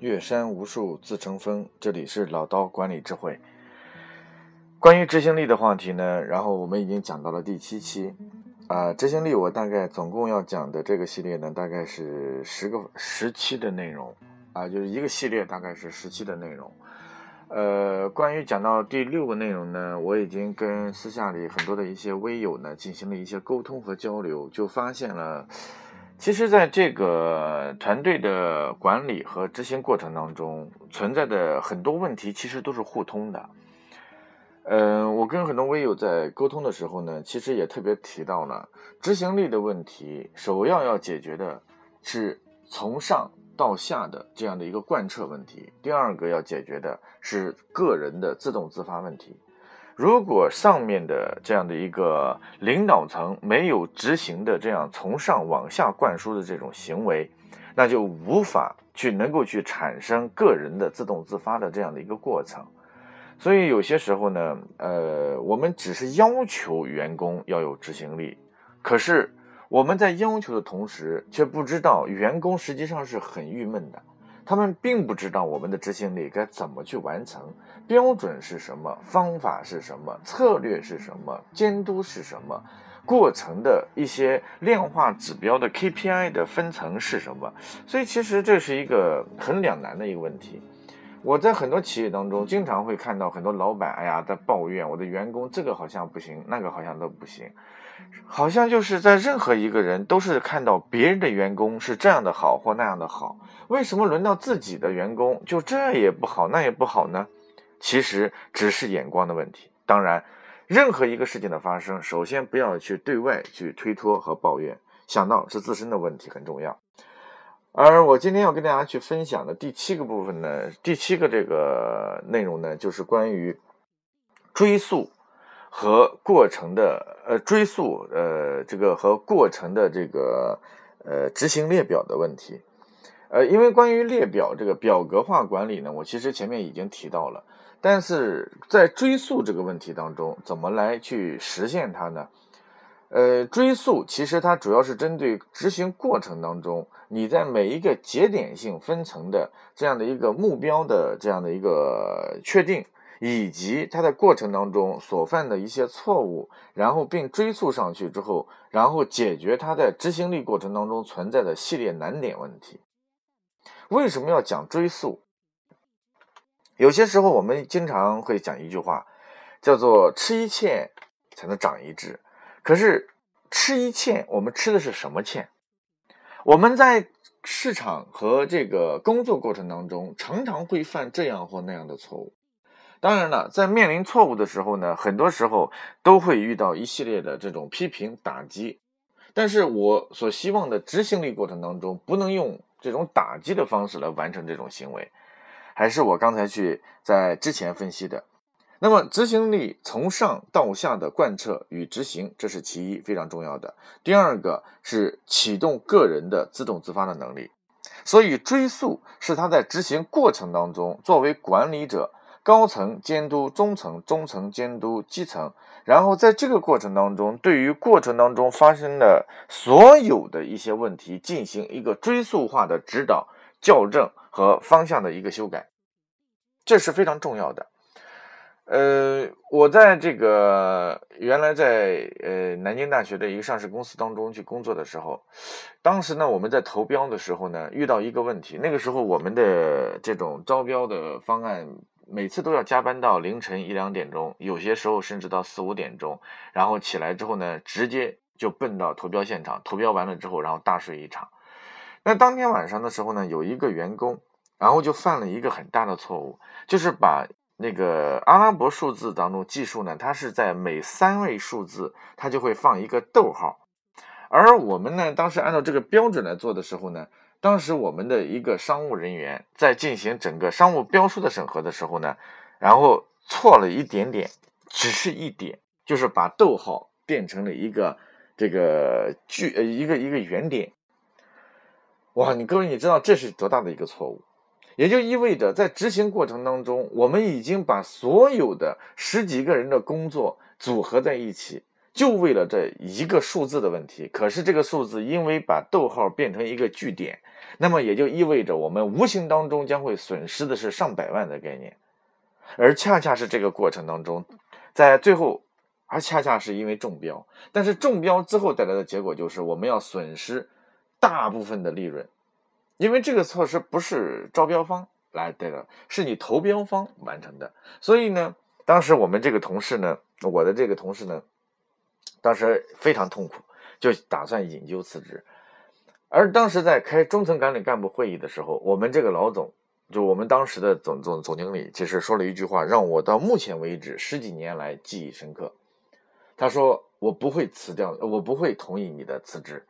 岳山无数自成峰，这里是老刀管理智慧。关于执行力的话题呢，然后我们已经讲到了第七期。啊，执行力我大概总共要讲的这个系列呢，大概是十个十期的内容啊，就是一个系列大概是十期的内容。呃，关于讲到第六个内容呢，我已经跟私下里很多的一些微友呢进行了一些沟通和交流，就发现了。其实，在这个团队的管理和执行过程当中，存在的很多问题其实都是互通的。嗯，我跟很多微友在沟通的时候呢，其实也特别提到了执行力的问题，首要要解决的是从上到下的这样的一个贯彻问题。第二个要解决的是个人的自动自发问题。如果上面的这样的一个领导层没有执行的这样从上往下灌输的这种行为，那就无法去能够去产生个人的自动自发的这样的一个过程。所以有些时候呢，呃，我们只是要求员工要有执行力，可是我们在要求的同时，却不知道员工实际上是很郁闷的。他们并不知道我们的执行力该怎么去完成，标准是什么，方法是什么，策略是什么，监督是什么，过程的一些量化指标的 KPI 的分层是什么。所以，其实这是一个很两难的一个问题。我在很多企业当中，经常会看到很多老板，哎呀，在抱怨我的员工这个好像不行，那个好像都不行。好像就是在任何一个人都是看到别人的员工是这样的好或那样的好，为什么轮到自己的员工就这也不好那也不好呢？其实只是眼光的问题。当然，任何一个事情的发生，首先不要去对外去推脱和抱怨，想到是自身的问题很重要。而我今天要跟大家去分享的第七个部分呢，第七个这个内容呢，就是关于追溯。和过程的呃追溯呃这个和过程的这个呃执行列表的问题，呃，因为关于列表这个表格化管理呢，我其实前面已经提到了，但是在追溯这个问题当中，怎么来去实现它呢？呃，追溯其实它主要是针对执行过程当中，你在每一个节点性分层的这样的一个目标的这样的一个确定。以及它在过程当中所犯的一些错误，然后并追溯上去之后，然后解决它在执行力过程当中存在的系列难点问题。为什么要讲追溯？有些时候我们经常会讲一句话，叫做“吃一堑才能长一智”。可是吃一堑，我们吃的是什么堑？我们在市场和这个工作过程当中，常常会犯这样或那样的错误。当然了，在面临错误的时候呢，很多时候都会遇到一系列的这种批评打击。但是我所希望的执行力过程当中，不能用这种打击的方式来完成这种行为，还是我刚才去在之前分析的。那么，执行力从上到下的贯彻与执行，这是其一，非常重要的。第二个是启动个人的自动自发的能力，所以追溯是他在执行过程当中作为管理者。高层监督中层，中层监督基层，然后在这个过程当中，对于过程当中发生的所有的一些问题进行一个追溯化的指导、校正和方向的一个修改，这是非常重要的。呃，我在这个原来在呃南京大学的一个上市公司当中去工作的时候，当时呢我们在投标的时候呢遇到一个问题，那个时候我们的这种招标的方案。每次都要加班到凌晨一两点钟，有些时候甚至到四五点钟，然后起来之后呢，直接就奔到投标现场，投标完了之后，然后大睡一场。那当天晚上的时候呢，有一个员工，然后就犯了一个很大的错误，就是把那个阿拉伯数字当中计数呢，它是在每三位数字，它就会放一个逗号，而我们呢，当时按照这个标准来做的时候呢。当时我们的一个商务人员在进行整个商务标书的审核的时候呢，然后错了一点点，只是一点，就是把逗号变成了一个这个句呃一个一个圆点。哇，你各位你知道这是多大的一个错误？也就意味着在执行过程当中，我们已经把所有的十几个人的工作组合在一起。就为了这一个数字的问题。可是这个数字因为把逗号变成一个句点，那么也就意味着我们无形当中将会损失的是上百万的概念，而恰恰是这个过程当中，在最后，而恰恰是因为中标，但是中标之后带来的结果就是我们要损失大部分的利润，因为这个措施不是招标方。来，对的，是你投标方完成的。所以呢，当时我们这个同事呢，我的这个同事呢，当时非常痛苦，就打算引咎辞职。而当时在开中层管理干部会议的时候，我们这个老总，就我们当时的总总总经理，其实说了一句话，让我到目前为止十几年来记忆深刻。他说：“我不会辞掉，我不会同意你的辞职，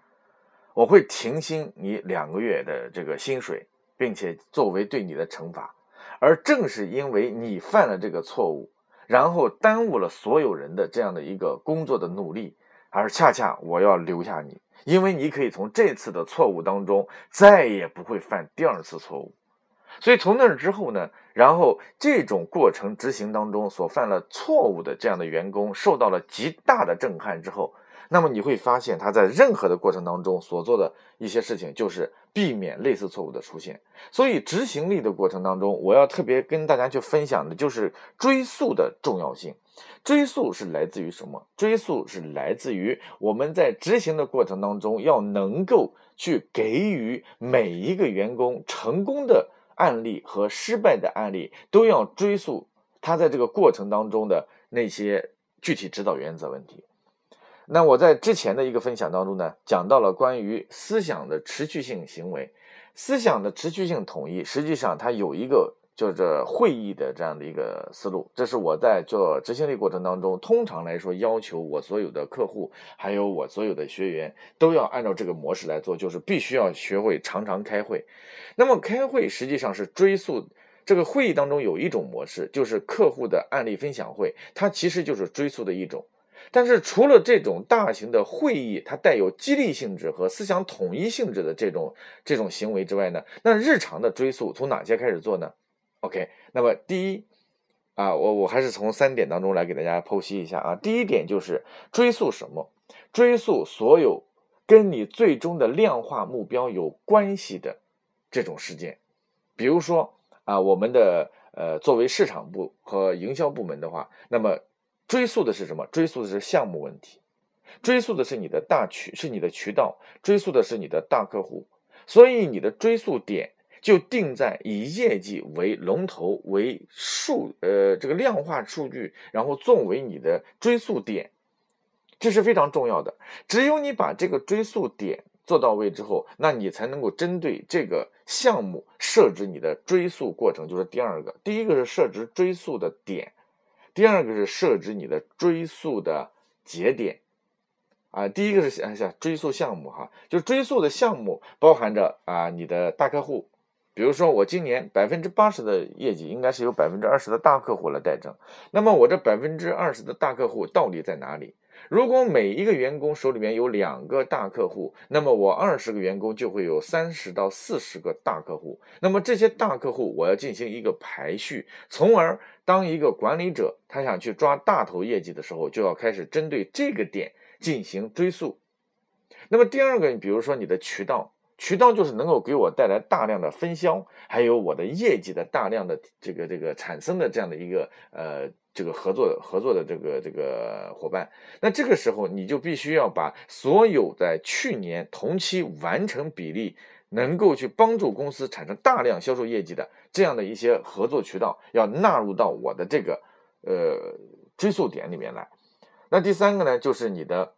我会停薪你两个月的这个薪水。”并且作为对你的惩罚，而正是因为你犯了这个错误，然后耽误了所有人的这样的一个工作的努力，而恰恰我要留下你，因为你可以从这次的错误当中再也不会犯第二次错误。所以从那之后呢，然后这种过程执行当中所犯了错误的这样的员工受到了极大的震撼之后。那么你会发现，他在任何的过程当中所做的一些事情，就是避免类似错误的出现。所以执行力的过程当中，我要特别跟大家去分享的就是追溯的重要性。追溯是来自于什么？追溯是来自于我们在执行的过程当中，要能够去给予每一个员工成功的案例和失败的案例，都要追溯他在这个过程当中的那些具体指导原则问题。那我在之前的一个分享当中呢，讲到了关于思想的持续性行为，思想的持续性统一，实际上它有一个就是会议的这样的一个思路，这是我在做执行力过程当中，通常来说要求我所有的客户，还有我所有的学员都要按照这个模式来做，就是必须要学会常常开会。那么开会实际上是追溯这个会议当中有一种模式，就是客户的案例分享会，它其实就是追溯的一种。但是除了这种大型的会议，它带有激励性质和思想统一性质的这种这种行为之外呢，那日常的追溯从哪些开始做呢？OK，那么第一啊，我我还是从三点当中来给大家剖析一下啊。第一点就是追溯什么？追溯所有跟你最终的量化目标有关系的这种事件，比如说啊，我们的呃作为市场部和营销部门的话，那么。追溯的是什么？追溯的是项目问题，追溯的是你的大渠，是你的渠道，追溯的是你的大客户。所以你的追溯点就定在以业绩为龙头为数，呃，这个量化数据，然后作为你的追溯点，这是非常重要的。只有你把这个追溯点做到位之后，那你才能够针对这个项目设置你的追溯过程。就是第二个，第一个是设置追溯的点。第二个是设置你的追溯的节点，啊，第一个是想一下追溯项目哈，就追溯的项目包含着啊你的大客户，比如说我今年百分之八十的业绩应该是由百分之二十的大客户来代证，那么我这百分之二十的大客户到底在哪里？如果每一个员工手里面有两个大客户，那么我二十个员工就会有三十到四十个大客户。那么这些大客户我要进行一个排序，从而当一个管理者他想去抓大头业绩的时候，就要开始针对这个点进行追溯。那么第二个，你比如说你的渠道，渠道就是能够给我带来大量的分销，还有我的业绩的大量的这个这个产生的这样的一个呃。这个合作合作的这个这个伙伴，那这个时候你就必须要把所有在去年同期完成比例能够去帮助公司产生大量销售业绩的这样的一些合作渠道，要纳入到我的这个呃追溯点里面来。那第三个呢，就是你的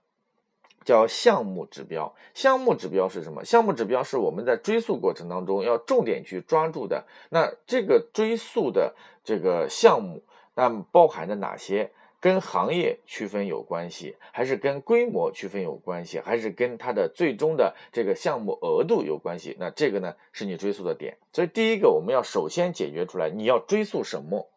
叫项目指标。项目指标是什么？项目指标是我们在追溯过程当中要重点去抓住的。那这个追溯的这个项目。那包含着哪些？跟行业区分有关系，还是跟规模区分有关系，还是跟它的最终的这个项目额度有关系？那这个呢，是你追溯的点。所以第一个，我们要首先解决出来你要追溯什么；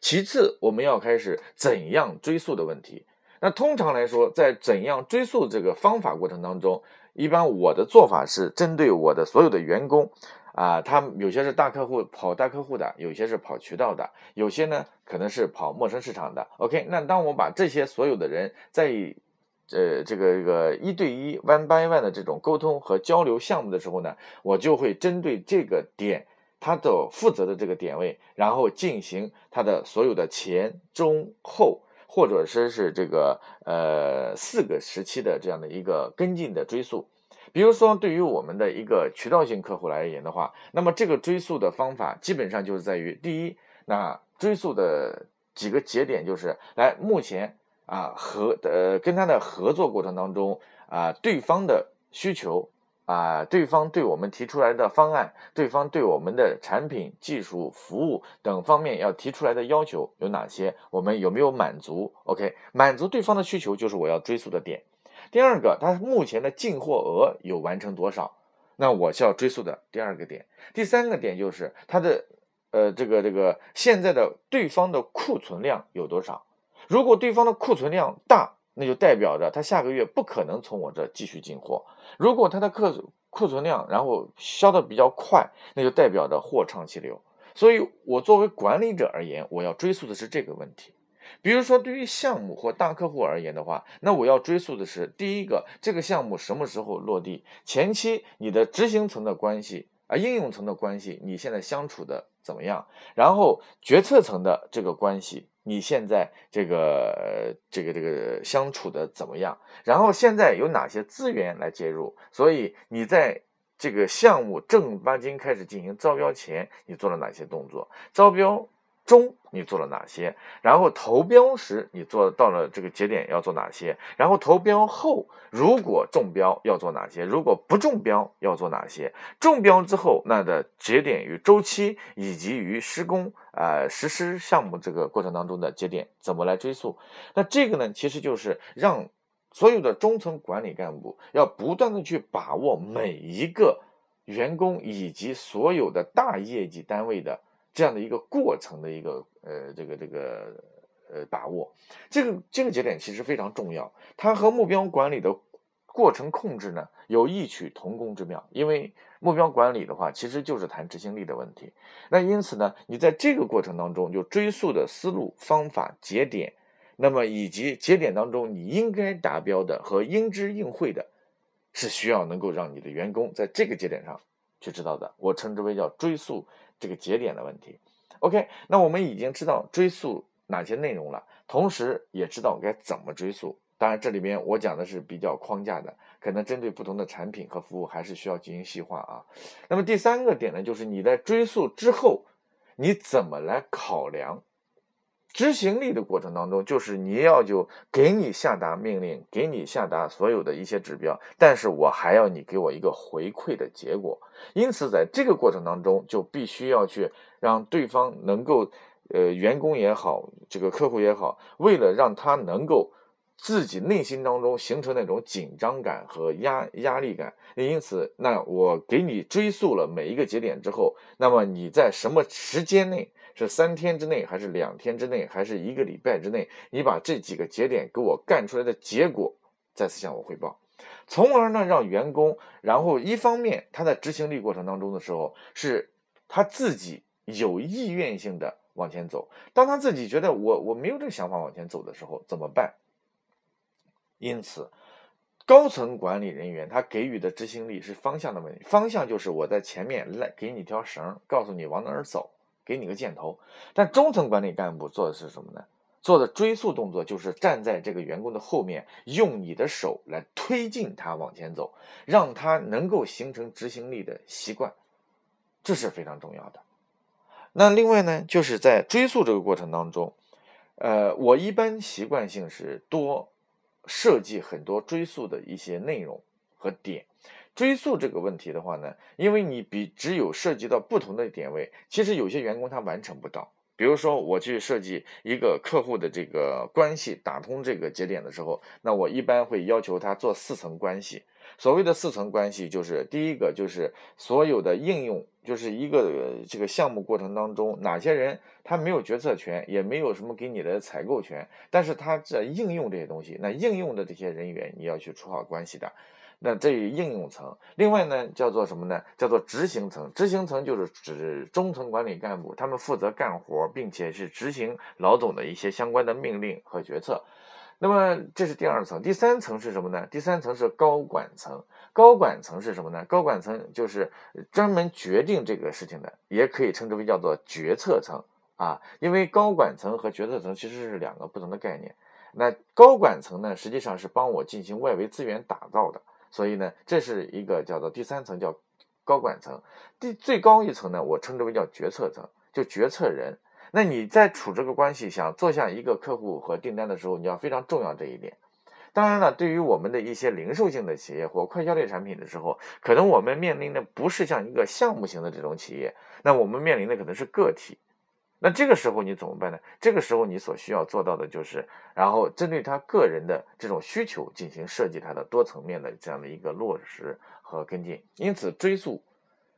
其次，我们要开始怎样追溯的问题。那通常来说，在怎样追溯这个方法过程当中，一般我的做法是针对我的所有的员工。啊，他们有些是大客户跑大客户的，有些是跑渠道的，有些呢可能是跑陌生市场的。OK，那当我把这些所有的人在呃这个这个一对一 one by one 的这种沟通和交流项目的时候呢，我就会针对这个点，他的负责的这个点位，然后进行他的所有的前中后，或者说是这个呃四个时期的这样的一个跟进的追溯。比如说，对于我们的一个渠道性客户来而言的话，那么这个追溯的方法基本上就是在于第一，那追溯的几个节点就是来目前啊和呃跟他的合作过程当中啊对方的需求啊对方对我们提出来的方案，对方对我们的产品、技术、服务等方面要提出来的要求有哪些，我们有没有满足？OK，满足对方的需求就是我要追溯的点。第二个，它目前的进货额有完成多少？那我需要追溯的第二个点。第三个点就是它的，呃，这个这个现在的对方的库存量有多少？如果对方的库存量大，那就代表着他下个月不可能从我这继续进货。如果他的客库存量然后销的比较快，那就代表着货畅其流。所以，我作为管理者而言，我要追溯的是这个问题。比如说，对于项目或大客户而言的话，那我要追溯的是第一个，这个项目什么时候落地？前期你的执行层的关系啊，应用层的关系，你现在相处的怎么样？然后决策层的这个关系，你现在这个这个这个相处的怎么样？然后现在有哪些资源来介入？所以你在这个项目正儿八经开始进行招标前，你做了哪些动作？招标。中你做了哪些？然后投标时你做到了这个节点要做哪些？然后投标后如果中标要做哪些？如果不中标要做哪些？中标之后那的节点与周期以及于施工啊实施项目这个过程当中的节点怎么来追溯？那这个呢其实就是让所有的中层管理干部要不断的去把握每一个员工以及所有的大业绩单位的。这样的一个过程的一个呃这个这个呃把握，这个这个节点其实非常重要，它和目标管理的过程控制呢有异曲同工之妙。因为目标管理的话，其实就是谈执行力的问题。那因此呢，你在这个过程当中就追溯的思路、方法、节点，那么以及节点当中你应该达标的和应知应会的，是需要能够让你的员工在这个节点上去知道的。我称之为叫追溯。这个节点的问题，OK，那我们已经知道追溯哪些内容了，同时也知道该怎么追溯。当然，这里边我讲的是比较框架的，可能针对不同的产品和服务还是需要进行细化啊。那么第三个点呢，就是你在追溯之后，你怎么来考量？执行力的过程当中，就是你要就给你下达命令，给你下达所有的一些指标，但是我还要你给我一个回馈的结果。因此，在这个过程当中，就必须要去让对方能够，呃，员工也好，这个客户也好，为了让他能够自己内心当中形成那种紧张感和压压力感，因此，那我给你追溯了每一个节点之后，那么你在什么时间内？是三天之内，还是两天之内，还是一个礼拜之内？你把这几个节点给我干出来的结果再次向我汇报，从而呢让员工，然后一方面他在执行力过程当中的时候，是他自己有意愿性的往前走。当他自己觉得我我没有这个想法往前走的时候，怎么办？因此，高层管理人员他给予的执行力是方向的问题，方向就是我在前面来给你条绳，告诉你往哪儿走。给你个箭头，但中层管理干部做的是什么呢？做的追溯动作就是站在这个员工的后面，用你的手来推进他往前走，让他能够形成执行力的习惯，这是非常重要的。那另外呢，就是在追溯这个过程当中，呃，我一般习惯性是多设计很多追溯的一些内容和点。追溯这个问题的话呢，因为你比只有涉及到不同的点位，其实有些员工他完成不到。比如说我去设计一个客户的这个关系打通这个节点的时候，那我一般会要求他做四层关系。所谓的四层关系，就是第一个就是所有的应用，就是一个这个项目过程当中哪些人他没有决策权，也没有什么给你的采购权，但是他在应用这些东西，那应用的这些人员你要去处好关系的。那这应用层，另外呢叫做什么呢？叫做执行层。执行层就是指中层管理干部，他们负责干活，并且是执行老总的一些相关的命令和决策。那么这是第二层，第三层是什么呢？第三层是高管层。高管层是什么呢？高管层就是专门决定这个事情的，也可以称之为叫做决策层啊。因为高管层和决策层其实是两个不同的概念。那高管层呢，实际上是帮我进行外围资源打造的，所以呢，这是一个叫做第三层，叫高管层。第最高一层呢，我称之为叫决策层，就决策人。那你在处这个关系，想做下一个客户和订单的时候，你要非常重要这一点。当然了，对于我们的一些零售性的企业或快消类产品的时候，可能我们面临的不是像一个项目型的这种企业，那我们面临的可能是个体。那这个时候你怎么办呢？这个时候你所需要做到的就是，然后针对他个人的这种需求进行设计他的多层面的这样的一个落实和跟进。因此，追溯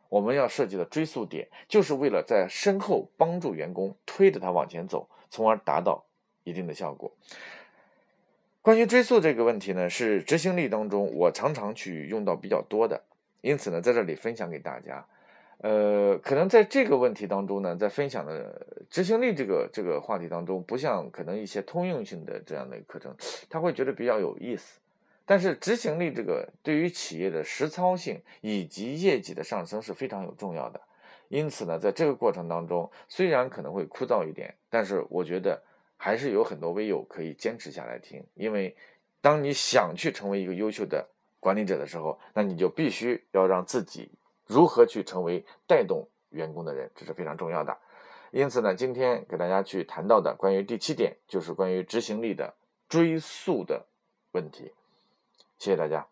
我们要设计的追溯点，就是为了在身后帮助员工推着他往前走，从而达到一定的效果。关于追溯这个问题呢，是执行力当中我常常去用到比较多的，因此呢，在这里分享给大家。呃，可能在这个问题当中呢，在分享的执行力这个这个话题当中，不像可能一些通用性的这样的课程，他会觉得比较有意思。但是执行力这个对于企业的实操性以及业绩的上升是非常有重要的。因此呢，在这个过程当中，虽然可能会枯燥一点，但是我觉得还是有很多微友可以坚持下来听。因为当你想去成为一个优秀的管理者的时候，那你就必须要让自己。如何去成为带动员工的人，这是非常重要的。因此呢，今天给大家去谈到的关于第七点，就是关于执行力的追溯的问题。谢谢大家。